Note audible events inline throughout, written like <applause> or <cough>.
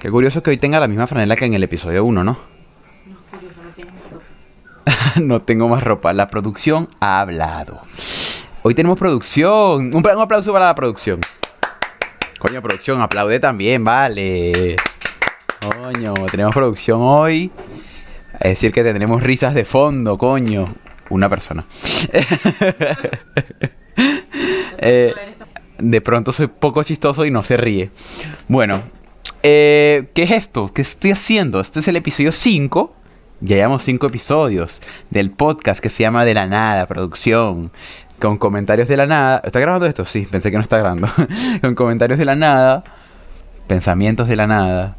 Qué curioso que hoy tenga la misma franela que en el episodio 1, ¿no? No, curioso, no tienes ropa. no tengo más ropa. La producción ha hablado. Hoy tenemos producción. Un, un aplauso para la producción. Coño, producción, aplaude también, vale. Coño, tenemos producción hoy. Es decir, que tendremos risas de fondo, coño. Una persona. <laughs> Eh, de pronto soy poco chistoso y no se ríe. Bueno, eh, ¿qué es esto? ¿Qué estoy haciendo? Este es el episodio 5. Ya llevamos 5 episodios del podcast que se llama De la Nada, producción. Con comentarios de la nada. ¿Está grabando esto? Sí, pensé que no está grabando. <laughs> con comentarios de la nada. Pensamientos de la nada.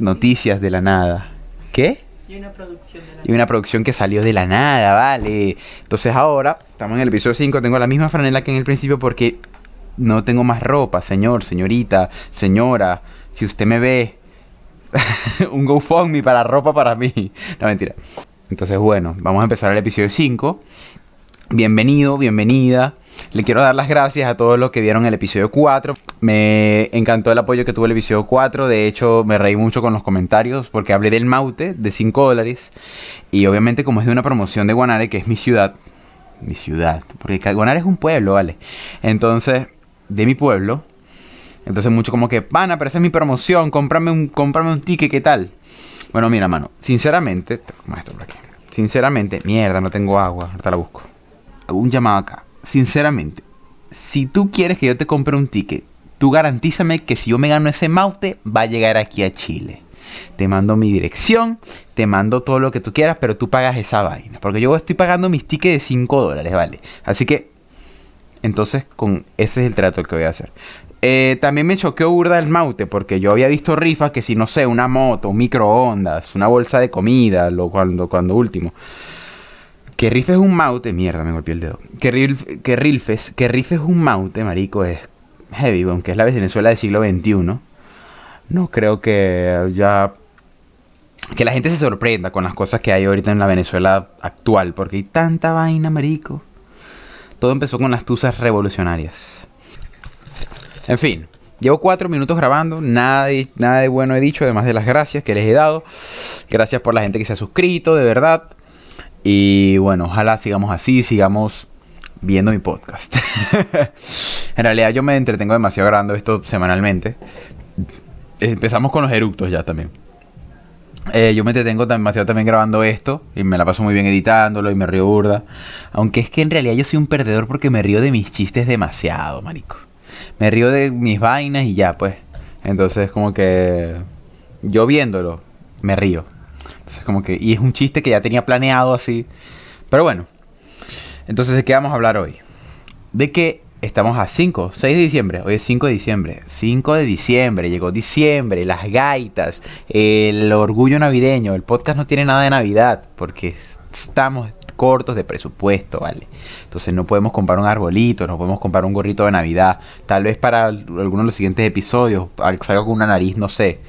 Noticias de la nada. ¿Qué? Y una producción de la Y una producción que salió de la nada, vale. Entonces ahora, estamos en el episodio 5, tengo la misma franela que en el principio porque no tengo más ropa, señor, señorita, señora. Si usted me ve, <laughs> un GoFundMe para ropa para mí. <laughs> No, mentira. Entonces, bueno, vamos a empezar el episodio 5. Bienvenido, bienvenida. Le quiero dar las gracias a todos los que vieron el episodio 4. Me encantó el apoyo que tuvo el episodio 4. De hecho, me reí mucho con los comentarios porque hablé del Maute de 5 dólares. Y obviamente, como es de una promoción de Guanare, que es mi ciudad. Mi ciudad. Porque Guanare es un pueblo, ¿vale? Entonces, de mi pueblo. Entonces, mucho como que, pana, pero esa es mi promoción. Cómprame un, cómprame un ticket, ¿qué tal? Bueno, mira, mano. Sinceramente, toma esto por aquí. Sinceramente, mierda, no tengo agua. Ahorita la busco. Hago un llamado acá sinceramente, si tú quieres que yo te compre un ticket, tú garantízame que si yo me gano ese maute, va a llegar aquí a Chile. Te mando mi dirección, te mando todo lo que tú quieras, pero tú pagas esa vaina. Porque yo estoy pagando mis tickets de 5 dólares, ¿vale? Así que, entonces, con ese es el trato que voy a hacer. Eh, también me choqueó burda el maute, porque yo había visto rifas que si, no sé, una moto, un microondas, una bolsa de comida, lo cuando, cuando último. Que rifes un maute, mierda, me golpeé el dedo. Que, rif, que, rifes, que rifes un maute, marico, es heavy, aunque es la Venezuela del siglo XXI. No creo que ya. Que la gente se sorprenda con las cosas que hay ahorita en la Venezuela actual, porque hay tanta vaina, marico. Todo empezó con las tuzas revolucionarias. En fin, llevo cuatro minutos grabando, nada de, nada de bueno he dicho, además de las gracias que les he dado. Gracias por la gente que se ha suscrito, de verdad. Y bueno, ojalá sigamos así, sigamos viendo mi podcast. <laughs> en realidad yo me entretengo demasiado grabando esto semanalmente. Empezamos con los eructos ya también. Eh, yo me entretengo demasiado también grabando esto y me la paso muy bien editándolo y me río burda. Aunque es que en realidad yo soy un perdedor porque me río de mis chistes demasiado, marico. Me río de mis vainas y ya, pues. Entonces como que yo viéndolo, me río. Entonces, como que, y es un chiste que ya tenía planeado así. Pero bueno. Entonces, ¿de qué vamos a hablar hoy? De que estamos a 5, 6 de diciembre. Hoy es 5 de diciembre. 5 de diciembre, llegó diciembre, las gaitas, el orgullo navideño. El podcast no tiene nada de Navidad porque estamos cortos de presupuesto, ¿vale? Entonces no podemos comprar un arbolito, no podemos comprar un gorrito de Navidad. Tal vez para alguno de los siguientes episodios salga con una nariz, no sé,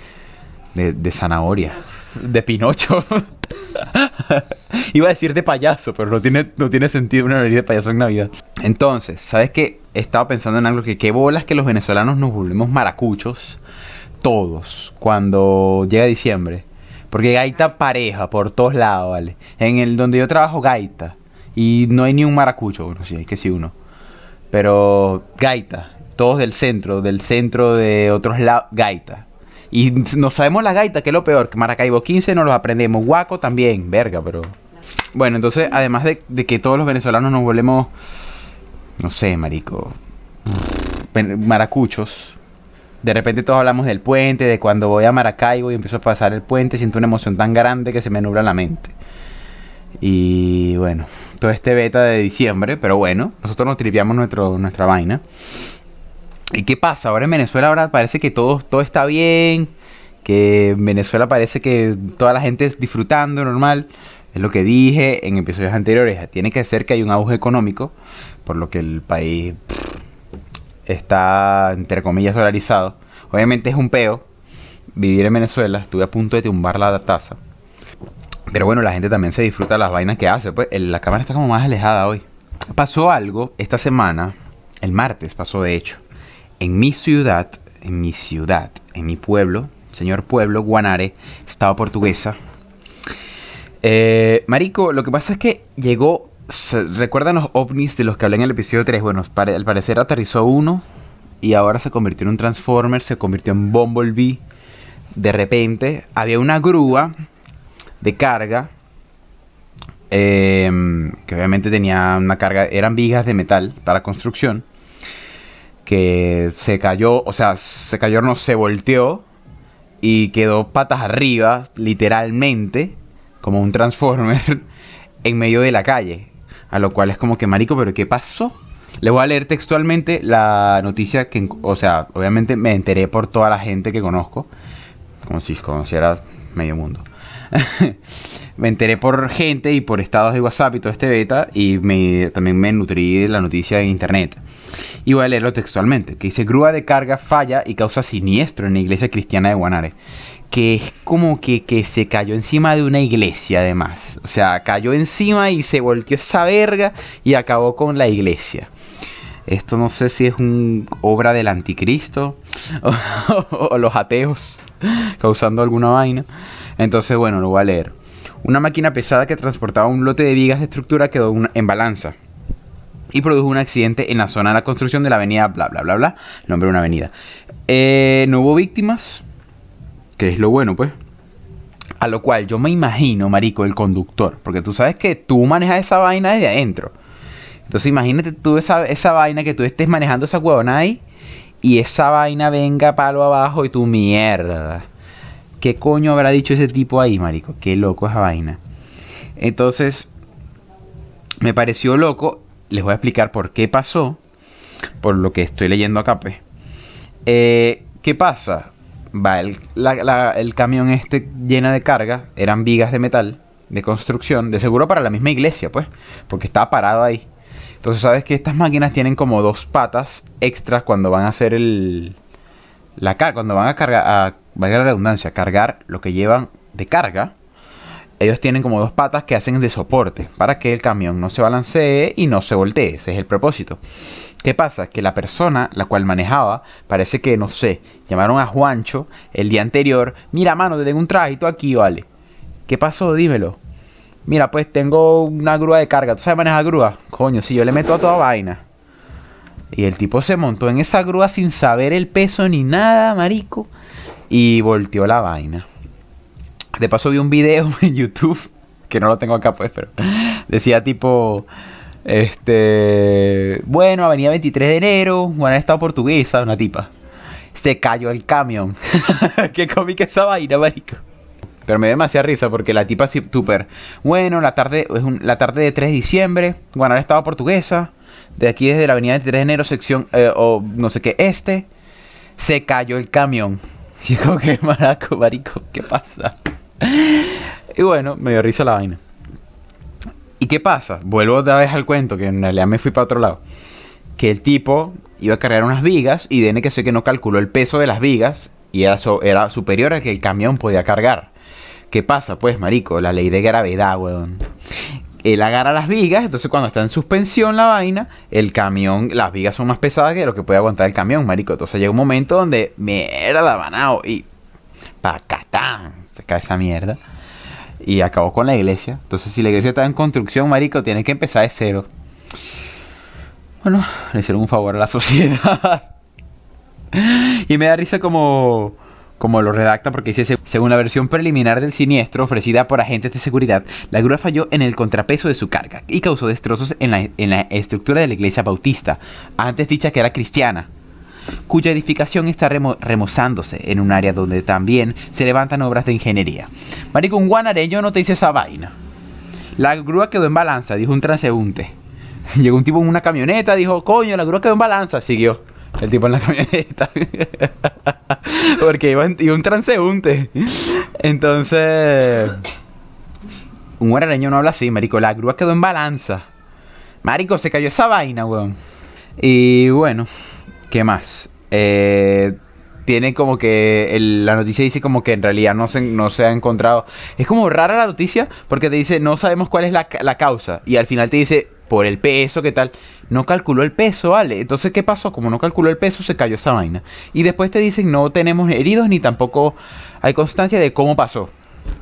de, de zanahoria de Pinocho. <laughs> <laughs> Iba a decir de payaso, pero no tiene, no tiene sentido una nariz de payaso en Navidad. Entonces, ¿sabes qué? He estado pensando en algo que qué bolas que los venezolanos nos volvemos maracuchos. Todos. Cuando llega diciembre. Porque gaita pareja por todos lados, ¿vale? En el donde yo trabajo, gaita. Y no hay ni un maracucho. Bueno, sí, hay que sí uno. Pero gaita. Todos del centro, del centro de otros lados, gaita. Y no sabemos la gaita, que es lo peor. Que Maracaibo 15 no los aprendemos. Guaco también, verga, pero. Bueno, entonces, además de, de, que todos los venezolanos nos volvemos. No sé, marico. Maracuchos. De repente todos hablamos del puente, de cuando voy a Maracaibo y empiezo a pasar el puente, siento una emoción tan grande que se me nubla la mente. Y bueno, todo este beta de diciembre, pero bueno, nosotros nos tripeamos nuestro, nuestra vaina. ¿Y qué pasa? Ahora en Venezuela ahora parece que todo, todo está bien, que en Venezuela parece que toda la gente es disfrutando normal. Es lo que dije en episodios anteriores. Tiene que ser que hay un auge económico, por lo que el país está, entre comillas, dolarizado. Obviamente es un peo vivir en Venezuela. Estuve a punto de tumbar la taza. Pero bueno, la gente también se disfruta las vainas que hace. Pues la cámara está como más alejada hoy. Pasó algo esta semana, el martes pasó de hecho en mi ciudad, en mi ciudad, en mi pueblo, señor pueblo, Guanare, estado portuguesa. Eh, marico, lo que pasa es que llegó, ¿recuerdan los ovnis de los que hablé en el episodio 3? Bueno, al parecer aterrizó uno y ahora se convirtió en un Transformer, se convirtió en Bumblebee. De repente había una grúa de carga em, que obviamente tenía una carga, eran vigas de metal para construcción, que se cayó, o sea, se cayó, no se volteó y quedó patas arriba, literalmente, como un transformer, <laughs> en medio de la calle. A lo cual es como que, marico, ¿pero qué pasó? Le voy a leer textualmente la noticia que, o sea, obviamente me enteré por toda la gente que conozco, como si conociera medio mundo. <laughs> me enteré por gente y por estados de WhatsApp y todo este beta y también me nutrí de la noticia en internet. Y voy a leerlo textualmente, que dice grúa de carga falla y causa siniestro en la iglesia cristiana de Guanare. Que es como que, que se cayó encima de una iglesia además. O sea, cayó encima y se volteó esa verga y acabó con la iglesia. Esto no sé si es una obra del anticristo <laughs> o, o los ateos causando alguna vaina. Entonces, bueno, lo voy a leer. Una máquina pesada que transportaba un lote de vigas de estructura quedó en balanza y produjo un accidente en la zona de la construcción de la avenida bla bla bla bla, nombre de una avenida. Eh, no hubo víctimas, que es lo bueno, pues. A lo cual yo me imagino, marico, el conductor, porque tú sabes que tú manejas esa vaina desde adentro. Entonces imagínate tú esa, esa vaina que tú estés manejando esa huevona ahí y esa vaina venga palo abajo y tu mierda. ¿Qué coño habrá dicho ese tipo ahí, marico? Qué loco esa vaina. Entonces, me pareció loco. Les voy a explicar por qué pasó. Por lo que estoy leyendo acá, pues. Eh, ¿Qué pasa? Va, el, camión este llena de carga. Eran vigas de metal. De construcción. De seguro para la misma iglesia, pues. Porque estaba parado ahí. Entonces, sabes que estas máquinas tienen como dos patas extras cuando van a hacer el. La carga. Cuando van a cargar. A, valga la redundancia. Cargar lo que llevan de carga ellos tienen como dos patas que hacen de soporte para que el camión no se balancee y no se voltee. Ese es el propósito. ¿Qué pasa? Que la persona la cual manejaba, parece que, no sé, llamaron a Juancho el día anterior. Mira, mano, te tengo un trajito aquí, vale. ¿Qué pasó? Dímelo. Mira, pues tengo una grúa de carga. ¿Tú sabes manejar grúa? Coño, si yo le meto a toda vaina. Y el tipo se montó en esa grúa sin saber el peso ni nada, marico. Y volteó la vaina. De paso vi un video <laughs> en YouTube, que no lo tengo acá pues, pero decía tipo, este, bueno, avenida 23 de enero, buena estado portuguesa, una tipa. Se cayó el camión. <laughs> Qué cómica esa vaina, marico. Pero me dio demasiada risa porque la tipa así súper, bueno, la tarde, es la tarde de 3 de diciembre, Guanara estado portuguesa, de aquí desde la avenida 23 de enero, sección, eh, o no sé qué, este, se cayó el camión. <laughs> Y como que maraco, marico, ¿qué pasa? <laughs> Y bueno, me dio risa la vaina. ¿Y qué pasa? Vuelvo otra vez al cuento, que en realidad me fui para otro lado. Que el tipo iba a cargar unas vigas y tiene que sé que no calculó el peso de las vigas y era, era superior al que el camión podía cargar. ¿Qué pasa? Pues, marico, la ley de gravedad, weón. Él agarra las vigas, entonces cuando está en suspensión la vaina, el camión, las vigas son más pesadas que lo que puede aguantar el camión, marico. Entonces llega un momento donde, mierda, banao, y pacatán, se cae esa mierda. Y acabó con la iglesia. Entonces si la iglesia está en construcción, marico, tiene que empezar de cero. Bueno, le hicieron un favor a la <laughs> sociedad. y me da risa como como lo redacta porque dice, "Se- según la versión preliminar del siniestro ofrecida por agentes de seguridad, la grúa falló en el contrapeso de su carga y causó destrozos en la, en la estructura de la iglesia bautista, antes dicha que era cristiana, cuya edificación está remo- remozándose en un área donde también se levantan obras de ingeniería. Marico, un guanareño no te dice esa vaina. La grúa quedó en balanza, dijo un transeúnte. <laughs> Llegó un tipo en una camioneta, dijo, coño, la grúa quedó en balanza, siguió. El tipo en la <laughs> camioneta. <laughs> Porque iba, iba un transeúnte. Entonces. Un guarareño no habla así, marico. La grúa quedó en balanza. Marico, se cayó esa vaina, weón. Y bueno, ¿qué más? Eh, tiene como que el- la noticia dice como que en realidad no se, no se ha encontrado. Es como rara la noticia porque te dice no sabemos cuál es la, la causa y al final te dice por el peso, ¿qué tal? No calculó el peso, ¿vale? Entonces, ¿qué pasó? Como no calculó el peso, se cayó esa vaina. Y después te dicen, no tenemos heridos ni tampoco hay constancia de cómo pasó.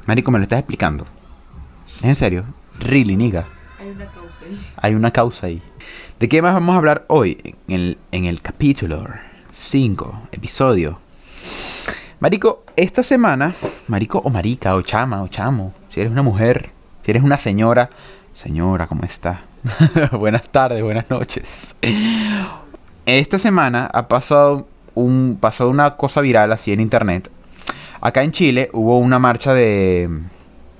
Marico, me lo estás explicando. ¿Es en serio? Really, nigga. Hay una causa ahí. Hay una causa ahí. ¿De qué más vamos a hablar hoy? En el, capítulo 5, episodio. Marico, esta semana, marico o marica o chama o chamo, si eres una mujer, si eres una señora, señora, ¿cómo está? <laughs> buenas tardes, buenas noches. Esta semana ha pasado un pasó una cosa viral así en internet. Acá en Chile hubo una marcha de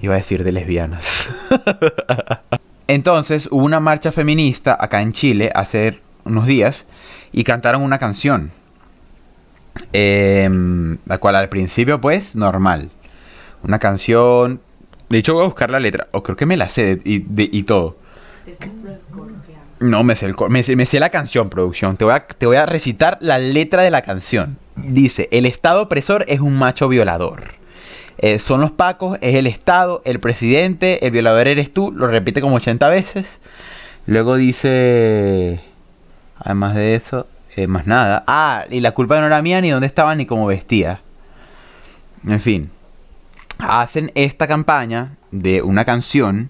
iba a decir de lesbianas. <laughs> Entonces hubo una marcha feminista acá en Chile hace unos días y cantaron una canción. Em, la cual al principio pues normal. Una canción... De hecho voy a buscar la letra. O creo que me la sé de- y, de- y todo. No me sé, el cor- me, sé, me sé la canción, producción. Te voy, a, te voy a recitar la letra de la canción. Dice, el Estado opresor es un macho violador. Eh, son los pacos, es el Estado, el presidente, el violador eres tú. Lo repite como 80 veces. Luego dice, además de eso, eh, más nada. Ah, y la culpa no era mía ni dónde estaba ni cómo vestía. En fin. Hacen esta campaña de una canción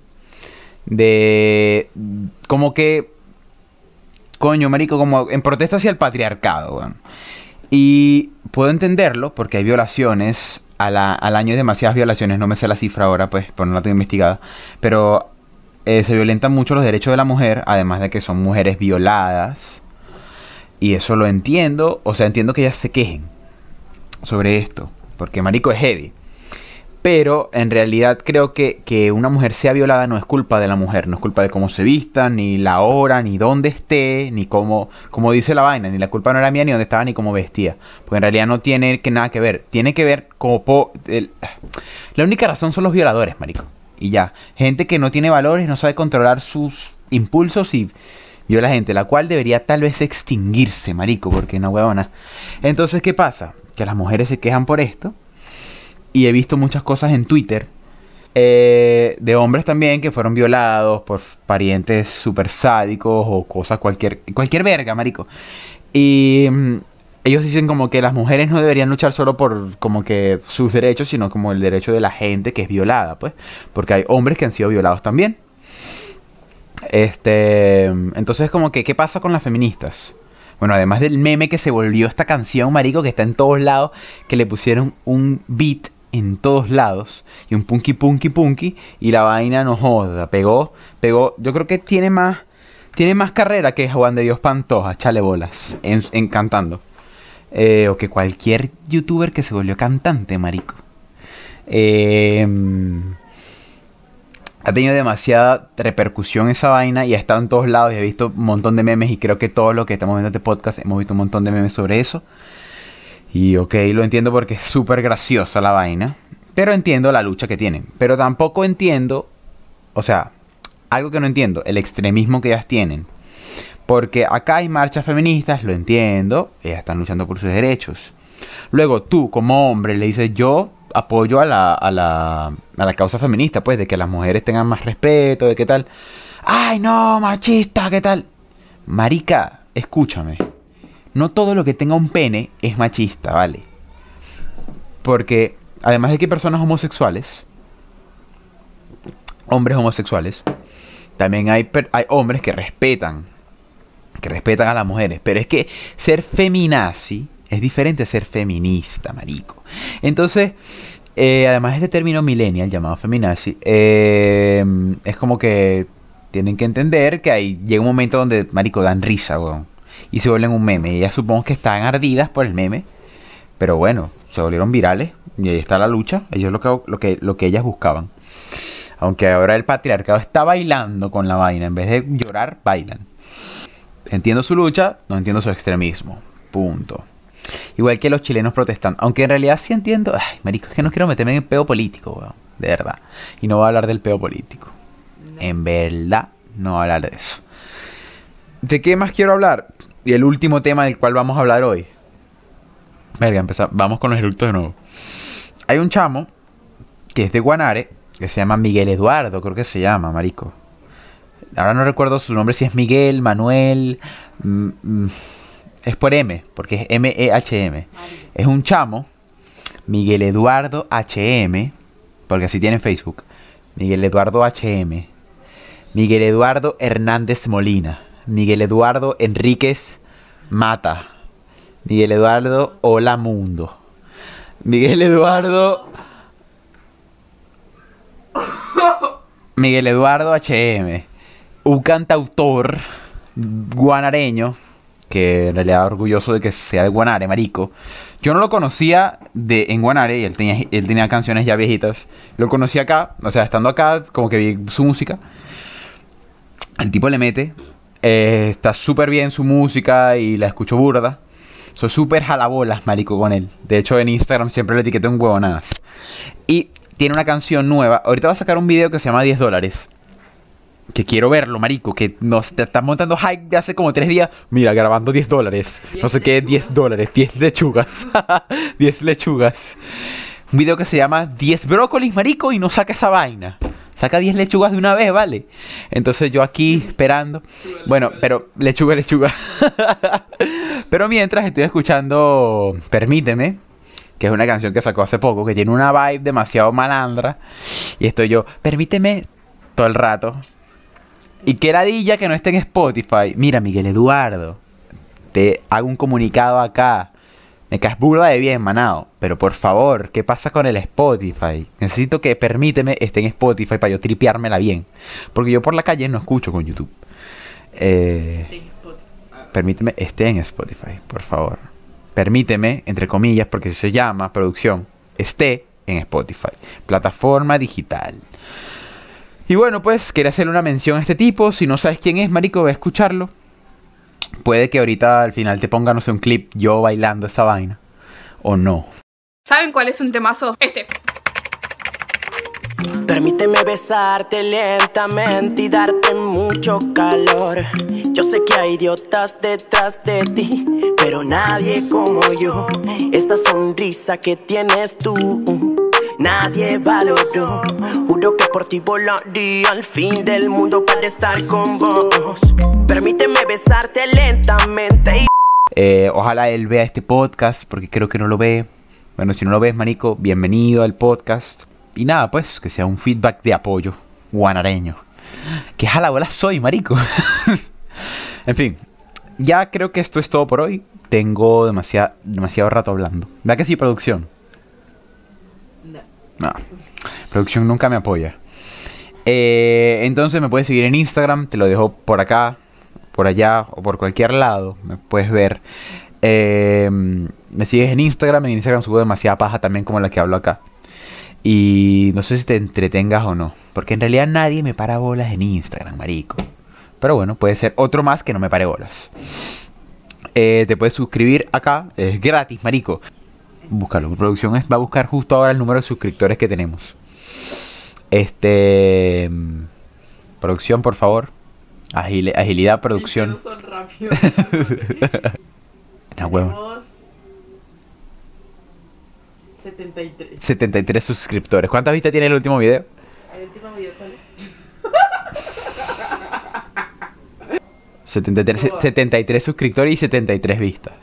de como que coño marico como en protesta hacia el patriarcado y puedo entenderlo porque hay violaciones al año hay demasiadas violaciones no me sé la cifra ahora pues por no la tengo investigada pero eh, se violentan mucho los derechos de la mujer además de que son mujeres violadas y eso lo entiendo o sea entiendo que ellas se quejen sobre esto porque marico es heavy pero en realidad creo que, que una mujer sea violada no es culpa de la mujer, no es culpa de cómo se vista, ni la hora, ni dónde esté, ni cómo, como dice la vaina, ni la culpa no era mía, ni dónde estaba, ni cómo vestía. Porque en realidad no tiene que nada que ver. Tiene que ver como... el- la única razón son los violadores, marico. Y ya. Gente que no tiene valores, no sabe controlar sus impulsos y viola gente, la cual debería tal vez extinguirse, marico, porque no huevona. Entonces, ¿qué pasa? Que las mujeres se quejan por esto y he visto muchas cosas en Twitter eh, de hombres también que fueron violados por parientes super sádicos o cosas, cualquier, cualquier verga, marico. Y mm, ellos dicen como que las mujeres no deberían luchar solo por como que sus derechos, sino como el derecho de la gente que es violada, pues. Porque hay hombres que han sido violados también. Este, entonces como que, ¿qué pasa con las feministas? Bueno, además del meme que se volvió esta canción, marico, que está en todos lados, que le pusieron un beat en todos lados y un punky punky punky y la vaina no joda, pegó, pegó, yo creo que tiene más tiene más carrera que Juan de Dios Pantoja, chale bolas, en, cantando. Eh, o que cualquier youtuber que se volvió cantante, marico. Eh, ha tenido demasiada repercusión esa vaina y ha estado en todos lados y he visto un montón de memes y creo que todos los que estamos viendo este podcast hemos visto un montón de memes sobre eso. Y ok, lo entiendo porque es súper graciosa la vaina, pero entiendo la lucha que tienen. Pero tampoco entiendo, o sea, algo que no entiendo, el extremismo que ellas tienen. Porque acá hay marchas feministas, lo entiendo, ellas están luchando por sus derechos. Luego tú, como hombre, le dices yo apoyo a la, a la, a causa feminista, pues, de que las mujeres tengan más respeto, de qué tal. Ay, no, machista, qué tal. Marica, escúchame. No todo lo que tenga un pene es machista, ¿vale? Porque además de que personas homosexuales, hombres homosexuales, también hay, hay hombres que respetan, que respetan a las mujeres. Pero es que ser feminazi es diferente a ser feminista, marico. Entonces, eh, además de este término millennial llamado feminazi, eh, es como que tienen que entender que ahí llega un momento donde, marico, dan risa, weón. Y se vuelven un meme. Ellas supongo que están ardidas por el meme. Pero bueno, se volvieron virales. Y ahí está la lucha. Ellos lo que, lo que, lo que ellas buscaban. Aunque ahora el patriarcado está bailando con la vaina. En vez de llorar, bailan. Entiendo su lucha, no entiendo su extremismo. Punto. Igual que los chilenos protestan. Aunque en realidad sí entiendo. Ay, marico, es que no quiero meterme en el peo político, weón. De verdad. Y no voy a hablar del peo político. No. En verdad, no voy a hablar de eso. ¿De qué más quiero hablar? Y el último tema del cual vamos a hablar hoy. Verga, empezamos. Vamos con los eructos de nuevo. Hay un chamo que es de Guanare, que se llama Miguel Eduardo, creo que se llama, marico. Ahora no recuerdo su nombre, si es Miguel, Manuel. mm, mm, es por M, porque es M-E-H-M. Mario. Es un chamo, Miguel Eduardo HM, porque así tiene en Facebook. Miguel Eduardo HM. Miguel Eduardo Hernández Molina. Miguel Eduardo Enríquez Mata. Miguel Eduardo Hola Mundo. Miguel Eduardo. Miguel Eduardo HM. Un cantautor guanareño. Que en realidad orgulloso de que sea de Guanare, marico. Yo no lo conocía de en Guanare y él tenía, él tenía canciones ya viejitas. Lo conocí acá, o sea, estando acá, como que vi su música. El tipo le mete. Eh, está súper bien su música y la escucho burda. Soy súper jalabolas, marico, con él. De hecho, en Instagram siempre le etiqueto un huevonadas. Y tiene una canción nueva. Ahorita va a sacar un video que se llama 10 dólares. Que quiero verlo, marico. Que nos te están montando hype de hace como 3 días. Mira, grabando 10 dólares. No sé qué, 10 dólares. 10 lechugas. 10 <laughs> lechugas. Un video que se llama 10 brócolis, marico. Y no saca esa vaina. Saca 10 lechugas de una vez, ¿vale? Entonces yo aquí esperando. Bueno, pero lechuga, lechuga. <laughs> pero mientras estoy escuchando Permíteme, que es una canción que sacó hace poco, que tiene una vibe demasiado malandra. Y estoy yo, permíteme todo el rato. Y que ladilla que no esté en Spotify. Mira, Miguel Eduardo, te hago un comunicado acá. Me caes burda de bien, manao. Pero por favor, ¿qué pasa con el Spotify? Necesito que permíteme esté en Spotify para yo tripeármela bien. Porque yo por la calle no escucho con YouTube. Eh, permíteme esté en Spotify, por favor. Permíteme, entre comillas, porque se llama producción, esté en Spotify, plataforma digital. Y bueno, pues quería hacerle una mención a este tipo. Si no sabes quién es, marico, ve a escucharlo. Puede que ahorita al final te ponga, no sé, un clip yo bailando esa vaina. O no. ¿Saben cuál es un temazo? Este. Permíteme besarte lentamente y darte mucho calor. Yo sé que hay idiotas detrás de ti, pero nadie como yo. Esa sonrisa que tienes tú, nadie valoró. Juro que por ti volaría al fin del mundo para estar con vos. Permíteme besarte lentamente Eh, ojalá él vea este podcast, porque creo que no lo ve. Bueno, si no lo ves, manico, bienvenido al podcast. Y nada, pues, que sea un feedback de apoyo guanareño. Que jalabola soy, marico. <laughs> en fin, ya creo que esto es todo por hoy. Tengo demasiado, demasiado rato hablando. ¿Verdad que sí, producción? No. Producción nunca me apoya. Eh, entonces me puedes seguir en Instagram, te lo dejo por acá, por allá o por cualquier lado. Me puedes ver. Eh, me sigues en Instagram, en Instagram subo demasiada paja también como la que hablo acá. Y no sé si te entretengas o no, porque en realidad nadie me para bolas en Instagram, marico. Pero bueno, puede ser otro más que no me pare bolas. Eh, te puedes suscribir acá, es gratis, marico. Búscalo. Producción es- va a buscar justo ahora el número de suscriptores que tenemos. Este. mm, Producción, por favor. Agile- agilidad, producción. Los son rápidos. No, <laughs> huevo. Tenemos 73. 73 suscriptores. ¿Cuántas vistas tiene el último video? El último video cuál es? 73, Oh. 73 suscriptores y 73 vistas.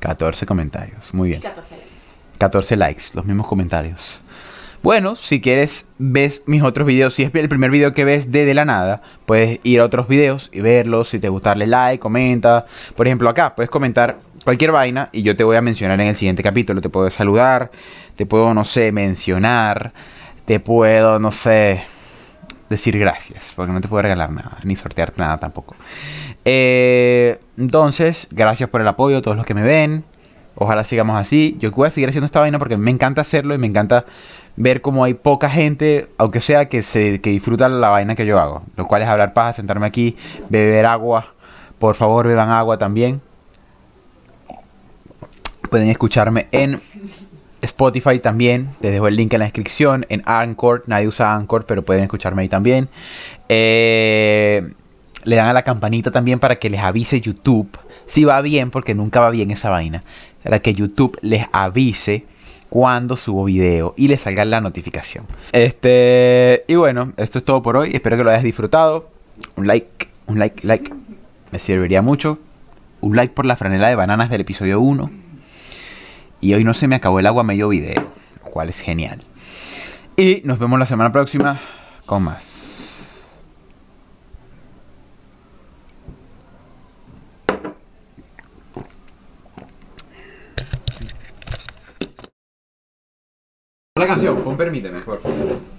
14 comentarios. 14 comentarios. Muy bien. 14 likes. 14 likes, los mismos comentarios. Bueno, si quieres, ves mis otros videos. Si es el primer video que ves de De la Nada, puedes ir a otros videos y verlos. Si te gusta, darle like, comenta. Por ejemplo, acá puedes comentar cualquier vaina y yo te voy a mencionar en el siguiente capítulo. Te puedo saludar, te puedo, no sé, mencionar, te puedo, no sé, decir gracias, porque no te puedo regalar nada, ni sortear nada tampoco. Eh, entonces, gracias por el apoyo todos los que me ven. Ojalá sigamos así. Yo voy a seguir haciendo esta vaina porque me encanta hacerlo y me encanta ver cómo hay poca gente, aunque sea que se que disfruta la vaina que yo hago. Lo cual es hablar paja, sentarme aquí, beber agua. Por favor, beban agua también. Pueden escucharme en Spotify también. Les dejo el link en la descripción. En Anchor. Nadie usa Anchor, pero pueden escucharme ahí también. Eh, le dan a la campanita también para que les avise YouTube. Si va bien, porque nunca va bien esa vaina. Para que YouTube les avise cuando subo video y les salga la notificación. Este, y bueno, esto es todo por hoy. Espero que lo hayas disfrutado. Un like, un like, like. Me serviría mucho. Un like por la franela de bananas del episodio 1. Y hoy no se me acabó el agua medio video, lo cual es genial. Y nos vemos la semana próxima con más. La canción, pon permíteme, por favor.